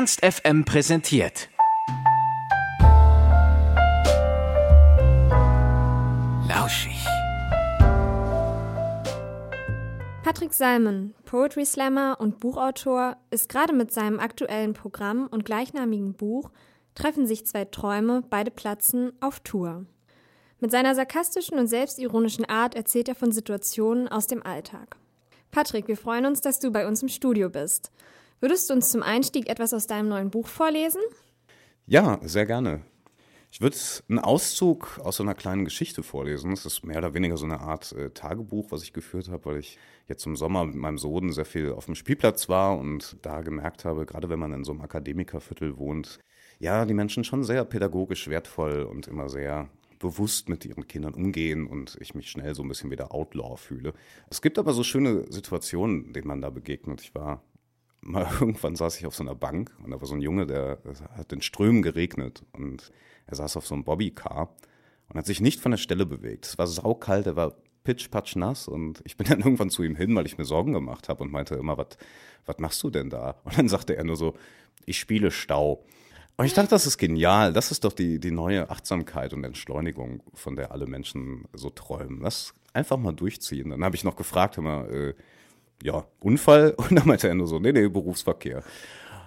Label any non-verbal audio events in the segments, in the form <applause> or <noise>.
Ernst FM präsentiert. Lauschig. Patrick Salmon, Poetry Slammer und Buchautor, ist gerade mit seinem aktuellen Programm und gleichnamigen Buch Treffen sich zwei Träume, beide platzen auf Tour. Mit seiner sarkastischen und selbstironischen Art erzählt er von Situationen aus dem Alltag. Patrick, wir freuen uns, dass du bei uns im Studio bist. Würdest du uns zum Einstieg etwas aus deinem neuen Buch vorlesen? Ja, sehr gerne. Ich würde einen Auszug aus so einer kleinen Geschichte vorlesen. Es ist mehr oder weniger so eine Art äh, Tagebuch, was ich geführt habe, weil ich jetzt im Sommer mit meinem Sohn sehr viel auf dem Spielplatz war und da gemerkt habe, gerade wenn man in so einem Akademikerviertel wohnt, ja, die Menschen schon sehr pädagogisch wertvoll und immer sehr bewusst mit ihren Kindern umgehen und ich mich schnell so ein bisschen wieder Outlaw fühle. Es gibt aber so schöne Situationen, denen man da begegnet. Ich war mal <laughs> irgendwann saß ich auf so einer Bank und da war so ein Junge, der hat in Strömen geregnet und er saß auf so einem Bobbycar und hat sich nicht von der Stelle bewegt. Es war saukalt, er war pitch-patsch nass und ich bin <laughs> dann irgendwann zu ihm hin, weil ich mir Sorgen gemacht habe und meinte immer, was machst du denn da? Und dann sagte er nur so, ich spiele Stau. Und ich dachte, das ist genial. Das ist doch die, die neue Achtsamkeit und Entschleunigung, von der alle Menschen so träumen. Lass einfach mal durchziehen. Dann habe ich noch gefragt, immer, äh, ja, Unfall? <laughs> Und dann meinte er nur so, nee, nee, Berufsverkehr.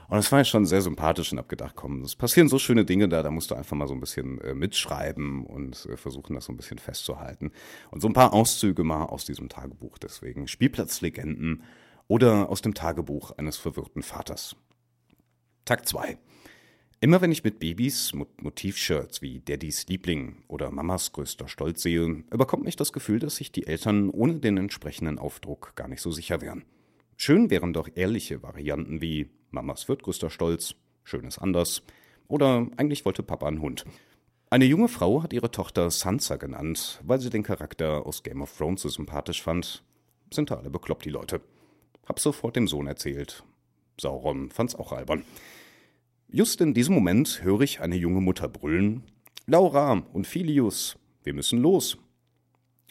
Und das war ja schon sehr sympathisch und hab gedacht, komm, es passieren so schöne Dinge da, da musst du einfach mal so ein bisschen äh, mitschreiben und äh, versuchen, das so ein bisschen festzuhalten. Und so ein paar Auszüge mal aus diesem Tagebuch deswegen. Spielplatzlegenden oder aus dem Tagebuch eines verwirrten Vaters. Tag 2. Immer wenn ich mit Babys Motivshirts wie Daddys Liebling oder Mamas größter Stolz sehe, überkommt mich das Gefühl, dass sich die Eltern ohne den entsprechenden Aufdruck gar nicht so sicher wären. Schön wären doch ehrliche Varianten wie Mamas wird größter Stolz, schön ist anders oder eigentlich wollte Papa einen Hund. Eine junge Frau hat ihre Tochter Sansa genannt, weil sie den Charakter aus Game of Thrones so sympathisch fand. Sind da alle bekloppt, die Leute. Hab sofort dem Sohn erzählt. Sauron fand's auch albern. Just in diesem Moment höre ich eine junge Mutter brüllen: Laura und Filius, wir müssen los.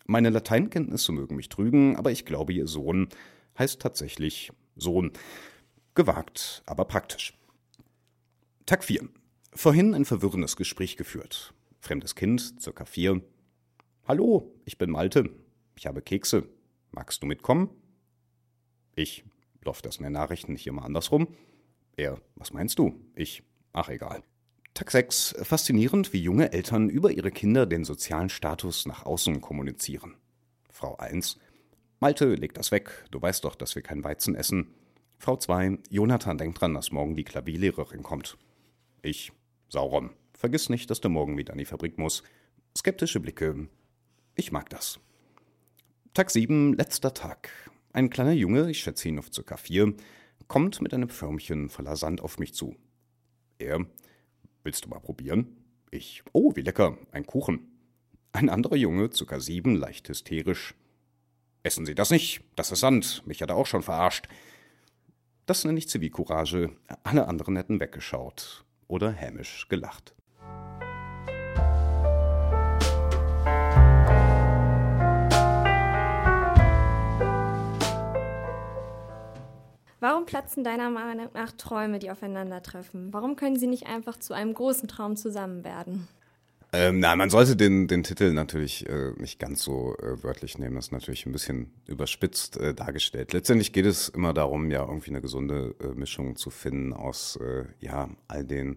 Meine Lateinkenntnisse mögen mich trügen, aber ich glaube, ihr Sohn heißt tatsächlich Sohn. Gewagt, aber praktisch. Tag 4. Vorhin ein verwirrendes Gespräch geführt. Fremdes Kind, circa vier. Hallo, ich bin Malte. Ich habe Kekse. Magst du mitkommen? Ich. Läuft das in den Nachrichten nicht immer andersrum? Er, was meinst du? Ich, ach egal. Tag 6. Faszinierend, wie junge Eltern über ihre Kinder den sozialen Status nach außen kommunizieren. Frau 1. Malte, leg das weg. Du weißt doch, dass wir kein Weizen essen. Frau 2. Jonathan denkt dran, dass morgen die Klavierlehrerin kommt. Ich. Sauron. Vergiss nicht, dass du morgen wieder an die Fabrik muss. Skeptische Blicke. Ich mag das. Tag 7. Letzter Tag. Ein kleiner Junge, ich schätze ihn auf ca. 4, kommt mit einem Förmchen voller Sand auf mich zu. Er, willst du mal probieren? Ich, oh, wie lecker, ein Kuchen. Ein anderer Junge, ca. sieben, leicht hysterisch. Essen Sie das nicht, das ist Sand, mich hat er auch schon verarscht. Das nenne ich Zivilcourage, alle anderen hätten weggeschaut oder hämisch gelacht. Warum platzen deiner Meinung nach Träume, die aufeinandertreffen? Warum können sie nicht einfach zu einem großen Traum zusammen werden? Ähm, na, man sollte den, den Titel natürlich äh, nicht ganz so äh, wörtlich nehmen. Das ist natürlich ein bisschen überspitzt äh, dargestellt. Letztendlich geht es immer darum, ja, irgendwie eine gesunde äh, Mischung zu finden aus, äh, ja, all den,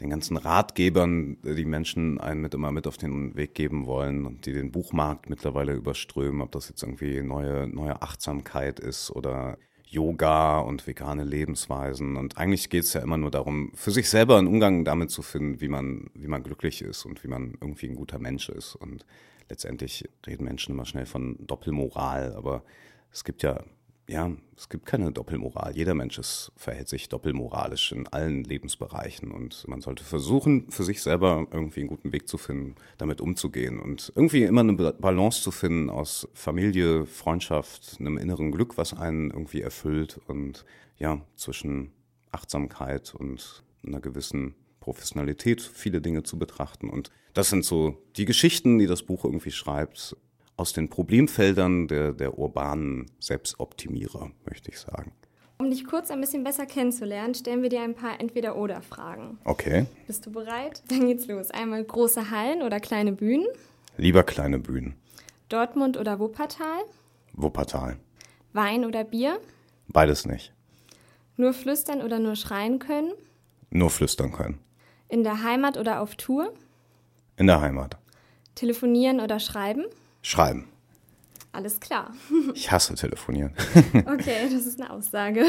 den ganzen Ratgebern, äh, die Menschen einen mit immer mit auf den Weg geben wollen und die den Buchmarkt mittlerweile überströmen, ob das jetzt irgendwie neue, neue Achtsamkeit ist oder Yoga und vegane Lebensweisen. Und eigentlich geht es ja immer nur darum, für sich selber einen Umgang damit zu finden, wie man, wie man glücklich ist und wie man irgendwie ein guter Mensch ist. Und letztendlich reden Menschen immer schnell von Doppelmoral, aber es gibt ja ja, es gibt keine Doppelmoral. Jeder Mensch ist, verhält sich doppelmoralisch in allen Lebensbereichen und man sollte versuchen, für sich selber irgendwie einen guten Weg zu finden, damit umzugehen und irgendwie immer eine Balance zu finden aus Familie, Freundschaft, einem inneren Glück, was einen irgendwie erfüllt und ja, zwischen Achtsamkeit und einer gewissen Professionalität viele Dinge zu betrachten. Und das sind so die Geschichten, die das Buch irgendwie schreibt, aus den Problemfeldern der, der urbanen Selbstoptimierer, möchte ich sagen. Um dich kurz ein bisschen besser kennenzulernen, stellen wir dir ein paar Entweder-Oder-Fragen. Okay. Bist du bereit? Dann geht's los. Einmal große Hallen oder kleine Bühnen? Lieber kleine Bühnen. Dortmund oder Wuppertal? Wuppertal. Wein oder Bier? Beides nicht. Nur flüstern oder nur schreien können? Nur flüstern können. In der Heimat oder auf Tour? In der Heimat. Telefonieren oder schreiben? Schreiben. Alles klar. Ich hasse telefonieren. <laughs> Okay, das ist eine Aussage.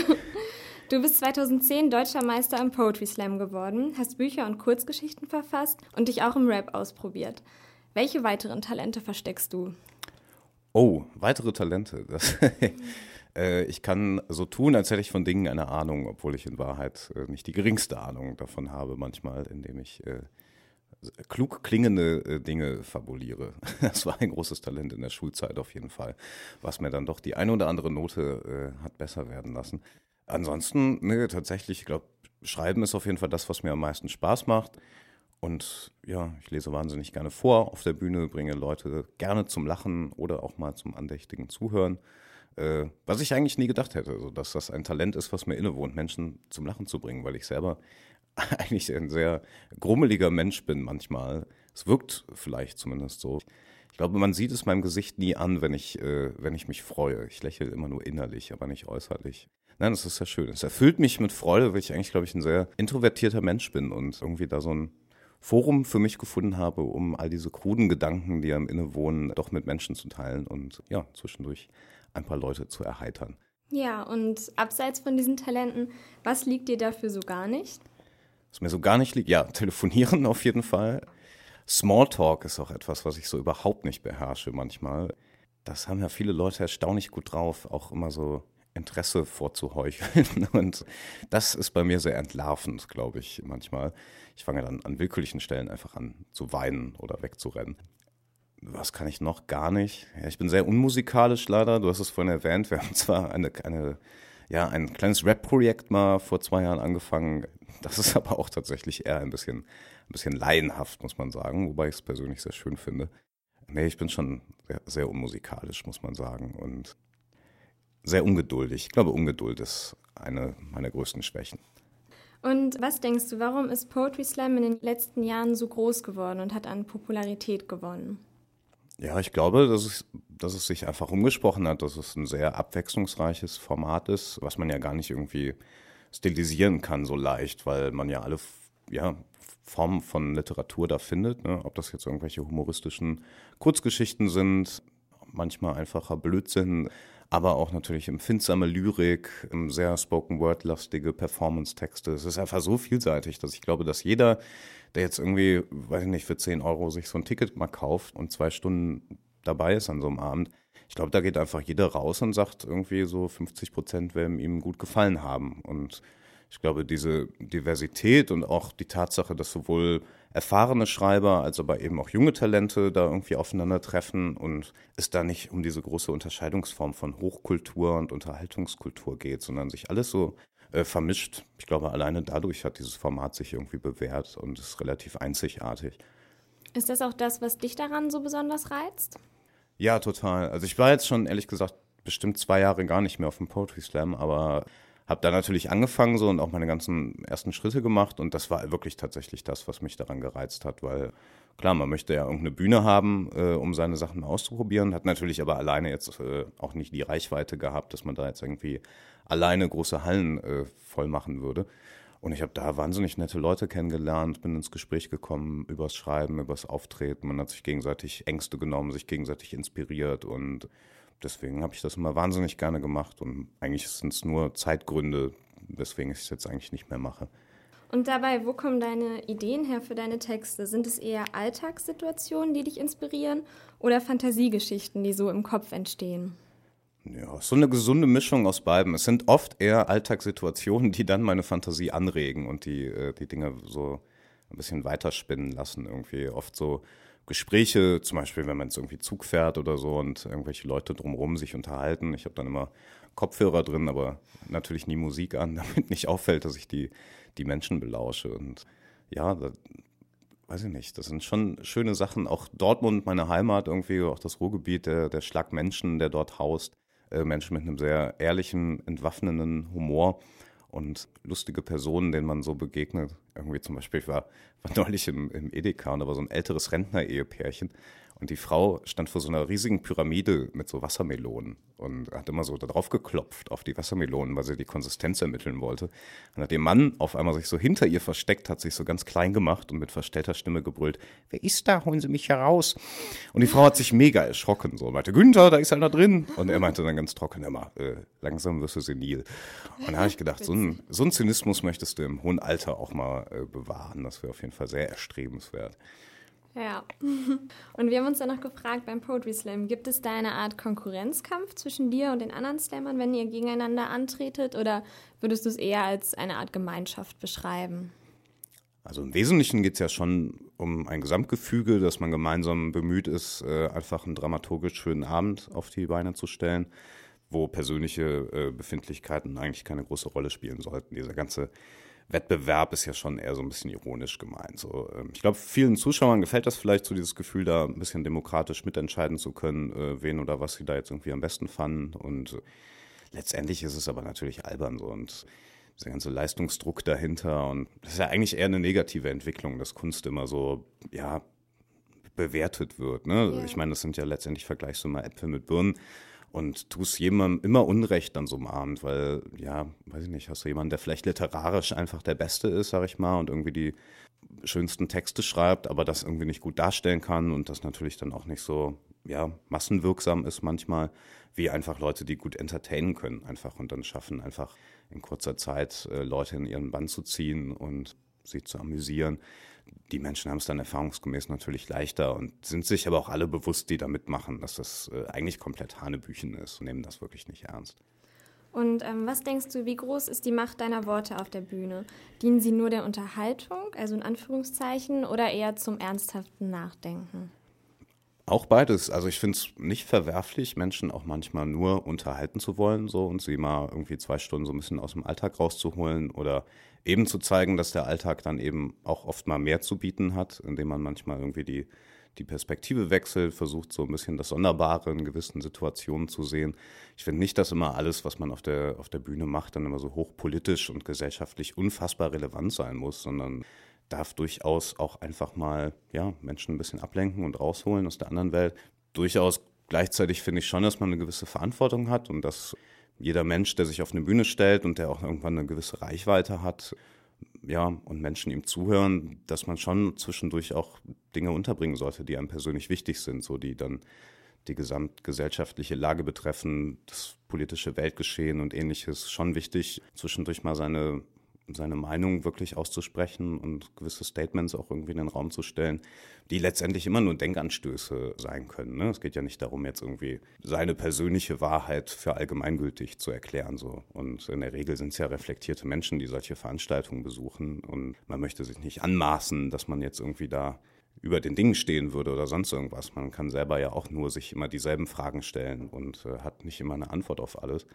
Du bist 2010 deutscher Meister im Poetry Slam geworden, hast Bücher und Kurzgeschichten verfasst und dich auch im Rap ausprobiert. Welche weiteren Talente versteckst du? Oh, weitere Talente. <laughs> Das, äh, ich kann so tun, als hätte ich von Dingen eine Ahnung, obwohl ich in Wahrheit äh, nicht die geringste Ahnung davon habe, manchmal, indem ich äh, klug klingende äh, Dinge fabuliere. <laughs> Das war ein großes Talent in der Schulzeit auf jeden Fall, was mir dann doch die eine oder andere Note äh, hat besser werden lassen. Ansonsten, ne, tatsächlich, ich glaube, Schreiben ist auf jeden Fall das, was mir am meisten Spaß macht. Und ja, ich lese wahnsinnig gerne vor auf der Bühne, bringe Leute gerne zum Lachen oder auch mal zum andächtigen Zuhören. Äh, was ich eigentlich nie gedacht hätte, also, dass das ein Talent ist, was mir innewohnt, Menschen zum Lachen zu bringen, weil ich selber <laughs> eigentlich ein sehr grummeliger Mensch bin manchmal. Es wirkt vielleicht zumindest so. Ich glaube, man sieht es meinem Gesicht nie an, wenn ich, äh, wenn ich mich freue. Ich lächle immer nur innerlich, aber nicht äußerlich. Nein, das ist sehr schön. Es erfüllt mich mit Freude, weil ich eigentlich, glaube ich, ein sehr introvertierter Mensch bin und irgendwie da so ein Forum für mich gefunden habe, um all diese kruden Gedanken, die am Inne wohnen, doch mit Menschen zu teilen und ja, zwischendurch ein paar Leute zu erheitern. Ja, und abseits von diesen Talenten, was liegt dir dafür so gar nicht? Was mir so gar nicht liegt, ja, <laughs> telefonieren auf jeden Fall. Smalltalk ist auch etwas, was ich so überhaupt nicht beherrsche manchmal. Das haben ja viele Leute erstaunlich gut drauf, auch immer so Interesse vorzuheucheln. <laughs> Und das ist bei mir sehr entlarvend, glaube ich, manchmal. Ich fange dann an willkürlichen Stellen einfach an zu weinen oder wegzurennen. Was kann ich noch? Gar nicht. Ja, ich bin sehr unmusikalisch leider. Du hast es vorhin erwähnt. Wir haben zwar eine, eine ja, ein kleines Rap-Projekt mal vor zwei Jahren angefangen. Das ist <laughs> aber auch tatsächlich eher ein bisschen, ein bisschen laienhaft, muss man sagen, wobei ich es persönlich sehr schön finde. Nee, ich bin schon sehr, sehr unmusikalisch, muss man sagen. Und sehr ungeduldig. Ich glaube, Ungeduld ist eine meiner größten Schwächen. Und was denkst du, warum ist Poetry Slam in den letzten Jahren so groß geworden und hat an Popularität gewonnen? Ja, ich glaube, dass es, dass es sich einfach umgesprochen hat, dass es ein sehr abwechslungsreiches Format ist, was man ja gar nicht irgendwie stilisieren kann so leicht, weil man ja alle ja, Formen von Literatur da findet. Ne? Ob das jetzt irgendwelche humoristischen Kurzgeschichten sind, manchmal einfacher Blödsinn, aber auch natürlich empfindsame Lyrik, sehr Spoken-Word-lastige Performance-Texte. Es ist einfach so vielseitig, dass ich glaube, dass jeder, der jetzt irgendwie, weiß ich nicht, für 10 Euro sich so ein Ticket mal kauft und zwei Stunden dabei ist an so einem Abend, ich glaube, da geht einfach jeder raus und sagt irgendwie so 50 Prozent werden ihm gut gefallen haben. Und ich glaube, diese Diversität und auch die Tatsache, dass sowohl erfahrene Schreiber als aber eben auch junge Talente da irgendwie aufeinandertreffen und es da nicht um diese große Unterscheidungsform von Hochkultur und Unterhaltungskultur geht, sondern sich alles so äh, vermischt. Ich glaube, alleine dadurch hat dieses Format sich irgendwie bewährt und ist relativ einzigartig. Ist das auch das, was dich daran so besonders reizt? Ja, total. Also ich war jetzt schon ehrlich gesagt bestimmt zwei Jahre gar nicht mehr auf dem Poetry Slam, aber habe da natürlich angefangen so und auch meine ganzen ersten Schritte gemacht und das war wirklich tatsächlich das, was mich daran gereizt hat, weil klar, man möchte ja irgendeine Bühne haben, äh, um seine Sachen auszuprobieren, hat natürlich aber alleine jetzt äh, auch nicht die Reichweite gehabt, dass man da jetzt irgendwie alleine große Hallen äh, voll machen würde. Und ich habe da wahnsinnig nette Leute kennengelernt, bin ins Gespräch gekommen übers Schreiben, übers Auftreten. Man hat sich gegenseitig Ängste genommen, sich gegenseitig inspiriert und deswegen habe ich das immer wahnsinnig gerne gemacht und eigentlich sind es nur Zeitgründe, weswegen ich es jetzt eigentlich nicht mehr mache. Und dabei, wo kommen deine Ideen her für deine Texte? Sind es eher Alltagssituationen, die dich inspirieren oder Fantasiegeschichten, die so im Kopf entstehen? Ja, so eine gesunde Mischung aus beiden. Es sind oft eher Alltagssituationen, die dann meine Fantasie anregen und die, äh, die Dinge so ein bisschen weiterspinnen lassen. Irgendwie oft so Gespräche, zum Beispiel, wenn man jetzt irgendwie Zug fährt oder so und irgendwelche Leute drumherum sich unterhalten. Ich habe dann immer Kopfhörer drin, aber natürlich nie Musik an, <laughs> damit nicht auffällt, dass ich die, die Menschen belausche. Und ja, da, weiß ich nicht, das sind schon schöne Sachen. Auch Dortmund, meine Heimat, irgendwie, auch das Ruhrgebiet, der, der Schlag Menschen, der dort haust. äh, Menschen mit einem sehr ehrlichen, entwaffnenden Humor und lustige Personen, denen man so begegnet. Irgendwie zum Beispiel, ich war, war neulich im, im Edeka und da war so ein älteres Rentner-Ehepärchen und die Frau stand vor so einer riesigen Pyramide mit so Wassermelonen und hat immer so da drauf geklopft auf die Wassermelonen, weil sie die Konsistenz ermitteln wollte. Und hat ihr Mann auf einmal sich so hinter ihr versteckt, hat sich so ganz klein gemacht und mit verstellter Stimme gebrüllt, wer ist da? Holen Sie mich heraus. Und die Frau hat sich mega erschrocken, so meinte, Günther, da ist einer drin. Und er meinte dann ganz trocken immer, äh, langsam wirst du senil. Und da habe ich gedacht, so ein, so ein Zynismus möchtest du im hohen Alter auch mal äh, bewahren. Das wäre auf jeden Fall sehr erstrebenswert. Ja. <laughs> Und wir haben uns dann noch gefragt beim Poetry Slam, gibt es da eine Art Konkurrenzkampf zwischen dir und den anderen Slammern, wenn ihr gegeneinander antretet? Oder würdest du es eher als eine Art Gemeinschaft beschreiben? Also im Wesentlichen geht es ja schon um ein Gesamtgefüge, dass man gemeinsam bemüht ist, äh, einfach einen dramaturgisch schönen Abend auf die Beine zu stellen, wo persönliche äh, Befindlichkeiten eigentlich keine große Rolle spielen sollten. Dieser ganze Wettbewerb ist ja schon eher so ein bisschen ironisch gemeint. So, ähm, ich glaube, vielen Zuschauern gefällt das vielleicht so dieses Gefühl, da ein bisschen demokratisch mitentscheiden zu können, äh, wen oder was sie da jetzt irgendwie am besten fanden. Und äh, letztendlich ist es aber natürlich albern so und dieser ganze Leistungsdruck dahinter. Und das ist ja eigentlich eher eine negative Entwicklung, dass Kunst immer so, ja, bewertet wird. Ne? Ja. Ich meine, das sind ja letztendlich mal Äpfel mit Birnen und tust jemandem immer Unrecht an so einem Abend, weil, ja, weiß ich nicht, hast du jemanden, der vielleicht literarisch einfach der Beste ist, sag ich mal, und irgendwie die schönsten Texte schreibt, aber das irgendwie nicht gut darstellen kann und das natürlich dann auch nicht so, ja, massenwirksam ist manchmal, wie einfach Leute, die gut entertainen können, einfach und dann schaffen, einfach in kurzer Zeit äh, Leute in ihren Bann zu ziehen und sie zu amüsieren die Menschen haben es dann erfahrungsgemäß natürlich leichter und sind sich aber auch alle bewusst, die da mitmachen, dass das äh, eigentlich komplett Hanebüchen ist und nehmen das wirklich nicht ernst. Und ähm, was denkst du, wie groß ist die Macht deiner Worte auf der Bühne? Dienen sie nur der Unterhaltung, also in Anführungszeichen, oder eher zum ernsthaften Nachdenken? Auch beides. Also ich finde es nicht verwerflich, Menschen auch manchmal nur unterhalten zu wollen so und sie mal irgendwie zwei Stunden so ein bisschen aus dem Alltag rauszuholen oder eben zu zeigen, dass der Alltag dann eben auch oft mal mehr zu bieten hat, indem man manchmal irgendwie die, die Perspektive wechselt, versucht so ein bisschen das Sonderbare in gewissen Situationen zu sehen. Ich finde nicht, dass immer alles, was man auf der, auf der Bühne macht, dann immer so hochpolitisch und gesellschaftlich unfassbar relevant sein muss, sondern darf durchaus auch einfach mal ja, Menschen ein bisschen ablenken und rausholen aus der anderen Welt. Durchaus gleichzeitig finde ich schon, dass man eine gewisse Verantwortung hat und dass jeder Mensch, der sich auf eine Bühne stellt und der auch irgendwann eine gewisse Reichweite hat, ja, und Menschen ihm zuhören, dass man schon zwischendurch auch Dinge unterbringen sollte, die einem persönlich wichtig sind, so die dann die gesamtgesellschaftliche Lage betreffen, das politische Weltgeschehen und ähnliches, schon wichtig, zwischendurch mal seine seine Meinung wirklich auszusprechen und gewisse Statements auch irgendwie in den Raum zu stellen, die letztendlich immer nur Denkanstöße sein können. Ne? Es geht ja nicht darum, jetzt irgendwie seine persönliche Wahrheit für allgemeingültig zu erklären. So. Und in der Regel sind es ja reflektierte Menschen, die solche Veranstaltungen besuchen. Und man möchte sich nicht anmaßen, dass man jetzt irgendwie da über den Dingen stehen würde oder sonst irgendwas. Man kann selber ja auch nur sich immer dieselben Fragen stellen und äh, hat nicht immer eine Antwort auf alles.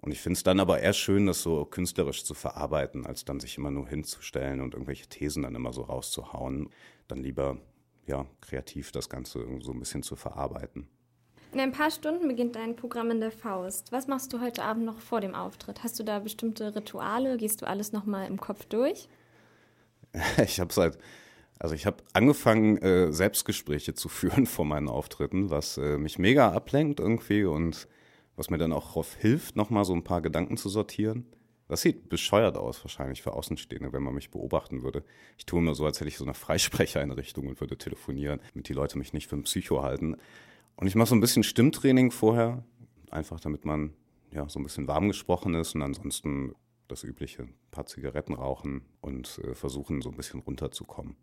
Und ich finde es dann aber eher schön, das so künstlerisch zu verarbeiten, als dann sich immer nur hinzustellen und irgendwelche Thesen dann immer so rauszuhauen. Dann lieber ja, kreativ das Ganze so ein bisschen zu verarbeiten. In ein paar Stunden beginnt dein Programm in der Faust. Was machst du heute Abend noch vor dem Auftritt? Hast du da bestimmte Rituale? Gehst du alles nochmal im Kopf durch? <laughs> Ich habe seit, also ich habe angefangen, äh, Selbstgespräche zu führen <laughs> vor meinen Auftritten, was äh, mich mega ablenkt irgendwie und was mir dann auch darauf hilft, nochmal so ein paar Gedanken zu sortieren. Das sieht bescheuert aus, wahrscheinlich für Außenstehende, wenn man mich beobachten würde. Ich tue immer so, als hätte ich so eine Freisprechereinrichtung und würde telefonieren, damit die Leute mich nicht für ein Psycho halten. Und ich mache so ein bisschen Stimmtraining vorher, einfach damit man ja so ein bisschen warm gesprochen ist und ansonsten das übliche, ein paar Zigaretten rauchen und äh, versuchen so ein bisschen runterzukommen.